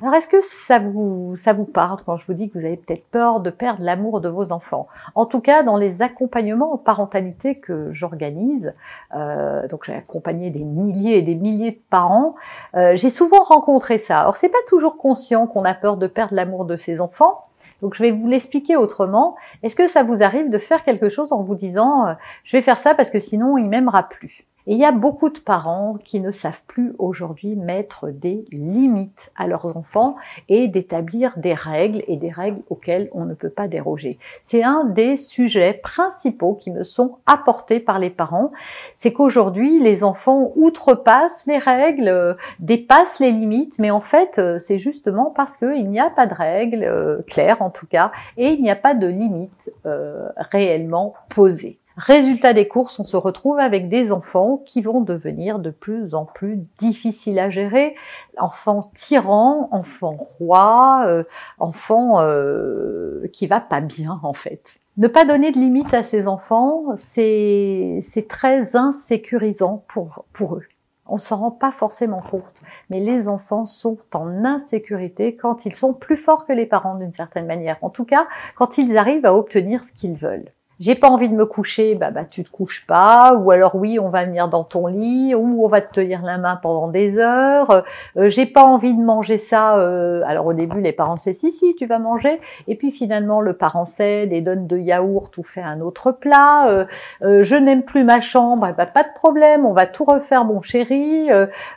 Alors est-ce que ça vous ça vous parle? Quand je vous dis que vous avez peut-être peur de perdre l'amour de vos enfants En tout cas, dans les accompagnements en parentalité que j'organise, euh, donc j'ai accompagné des milliers et des milliers de parents, euh, j'ai souvent rencontré ça. Alors c'est pas toujours conscient qu'on a peur de perdre l'amour de ses enfants. Donc je vais vous l'expliquer autrement. Est-ce que ça vous arrive de faire quelque chose en vous disant euh, je vais faire ça parce que sinon il m'aimera plus et il y a beaucoup de parents qui ne savent plus aujourd'hui mettre des limites à leurs enfants et d'établir des règles et des règles auxquelles on ne peut pas déroger. C'est un des sujets principaux qui me sont apportés par les parents. C'est qu'aujourd'hui, les enfants outrepassent les règles, euh, dépassent les limites, mais en fait, euh, c'est justement parce qu'il n'y a pas de règles euh, claires en tout cas, et il n'y a pas de limites réellement posées. Résultat des courses, on se retrouve avec des enfants qui vont devenir de plus en plus difficiles à gérer, enfants tyrans, enfants rois, euh, enfants euh, qui va pas bien en fait. Ne pas donner de limite à ces enfants, c'est très insécurisant pour, pour eux. On s'en rend pas forcément compte, mais les enfants sont en insécurité quand ils sont plus forts que les parents d'une certaine manière. En tout cas, quand ils arrivent à obtenir ce qu'ils veulent j'ai pas envie de me coucher, bah, bah tu te couches pas, ou alors oui, on va venir dans ton lit, ou on va te tenir la main pendant des heures. Euh, j'ai pas envie de manger ça. Euh, alors au début, les parents disent si si, tu vas manger, et puis finalement le parent cède et donne de yaourt ou fait un autre plat. Euh, je n'aime plus ma chambre, bah, pas de problème, on va tout refaire, mon chéri.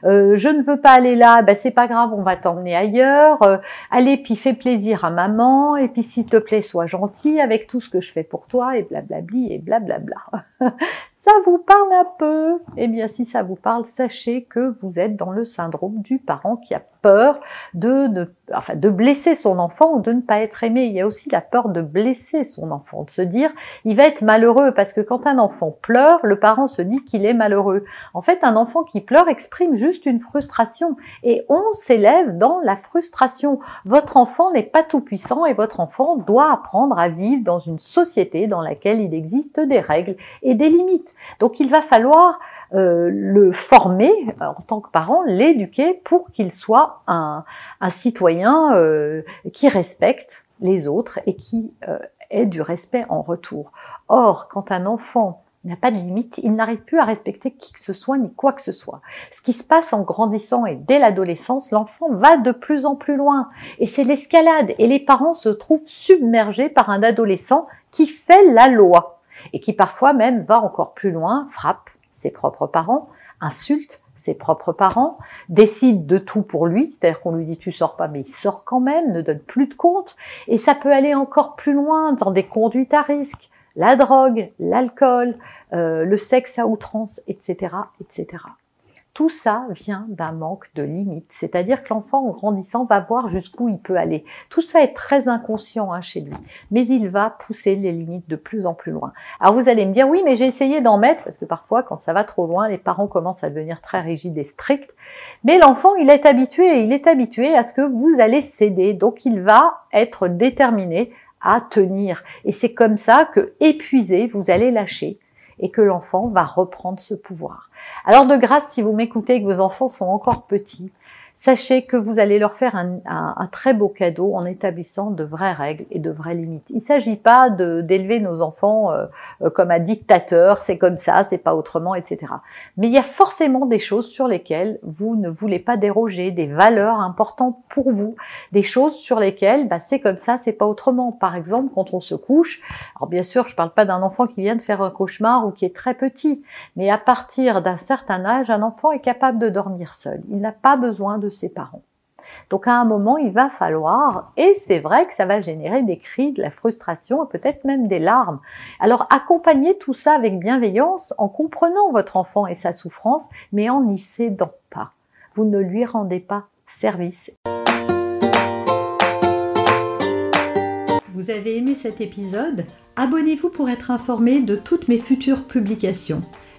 je ne veux pas aller là, bah c'est pas grave, on va t'emmener ailleurs. allez, puis fais plaisir à maman, et puis s'il te plaît, sois gentil avec tout ce que je fais pour toi. Et blablabli et blablabla. ça vous parle un peu? Eh bien, si ça vous parle, sachez que vous êtes dans le syndrome du parent qui a peur de, de, enfin, de blesser son enfant ou de ne pas être aimé. Il y a aussi la peur de blesser son enfant, de se dire il va être malheureux parce que quand un enfant pleure, le parent se dit qu'il est malheureux. En fait, un enfant qui pleure exprime juste une frustration et on s'élève dans la frustration. Votre enfant n'est pas tout puissant et votre enfant doit apprendre à vivre dans une société dans laquelle il existe des règles et des limites. Donc il va falloir euh, le former euh, en tant que parent, l'éduquer pour qu'il soit un, citoyen euh, qui respecte les autres et qui ait du respect en retour. Or, quand un enfant n'a pas de limite, il n'arrive plus à respecter qui que ce soit ni quoi que ce soit. Ce qui se passe en grandissant et dès l'adolescence, l'enfant va de plus en plus loin. Et c'est l'escalade. Et les parents se trouvent submergés par un adolescent qui fait la loi et qui parfois même va encore plus loin, frappe, ses propres parents, insulte ses propres parents, décide de tout pour lui, c'est-à-dire qu'on lui dit tu sors pas, mais il sort quand même, ne donne plus de compte, et ça peut aller encore plus loin dans des conduites à risque, la drogue, l'alcool, euh, le sexe à outrance, etc., etc. Tout ça vient d'un manque de limites, c'est-à-dire que l'enfant en grandissant va voir jusqu'où il peut aller. Tout ça est très inconscient hein, chez lui, mais il va pousser les limites de plus en plus loin. Alors vous allez me dire oui, mais j'ai essayé d'en mettre parce que parfois quand ça va trop loin, les parents commencent à devenir très rigides et stricts. Mais l'enfant, il est habitué, il est habitué à ce que vous allez céder, donc il va être déterminé à tenir. Et c'est comme ça que épuisé, vous allez lâcher et que l'enfant va reprendre ce pouvoir. Alors de grâce, si vous m'écoutez et que vos enfants sont encore petits, sachez que vous allez leur faire un, très beau cadeau en établissant de vraies règles et de vraies limites. Il ne s'agit pas d'élever nos enfants euh, euh, comme un dictateur, c'est comme ça, c'est pas autrement, etc. Mais il y a forcément des choses sur lesquelles vous ne voulez pas déroger, des valeurs importantes pour vous, des choses sur lesquelles bah, c'est comme ça, c'est pas autrement. Par exemple, quand on se couche, alors bien sûr, je parle pas d'un enfant qui vient de faire un cauchemar ou qui est très petit, mais à partir d'un certain âge, un enfant est capable de dormir seul. Il n'a pas besoin de ses parents. Donc à un moment, il va falloir, et c'est vrai que ça va générer des cris, de la frustration, peut-être même des larmes. Alors accompagnez tout ça avec bienveillance en comprenant votre enfant et sa souffrance, mais en n'y cédant pas. Vous ne lui rendez pas service. Vous avez aimé cet épisode? Abonnez-vous pour être informé de toutes mes futures publications.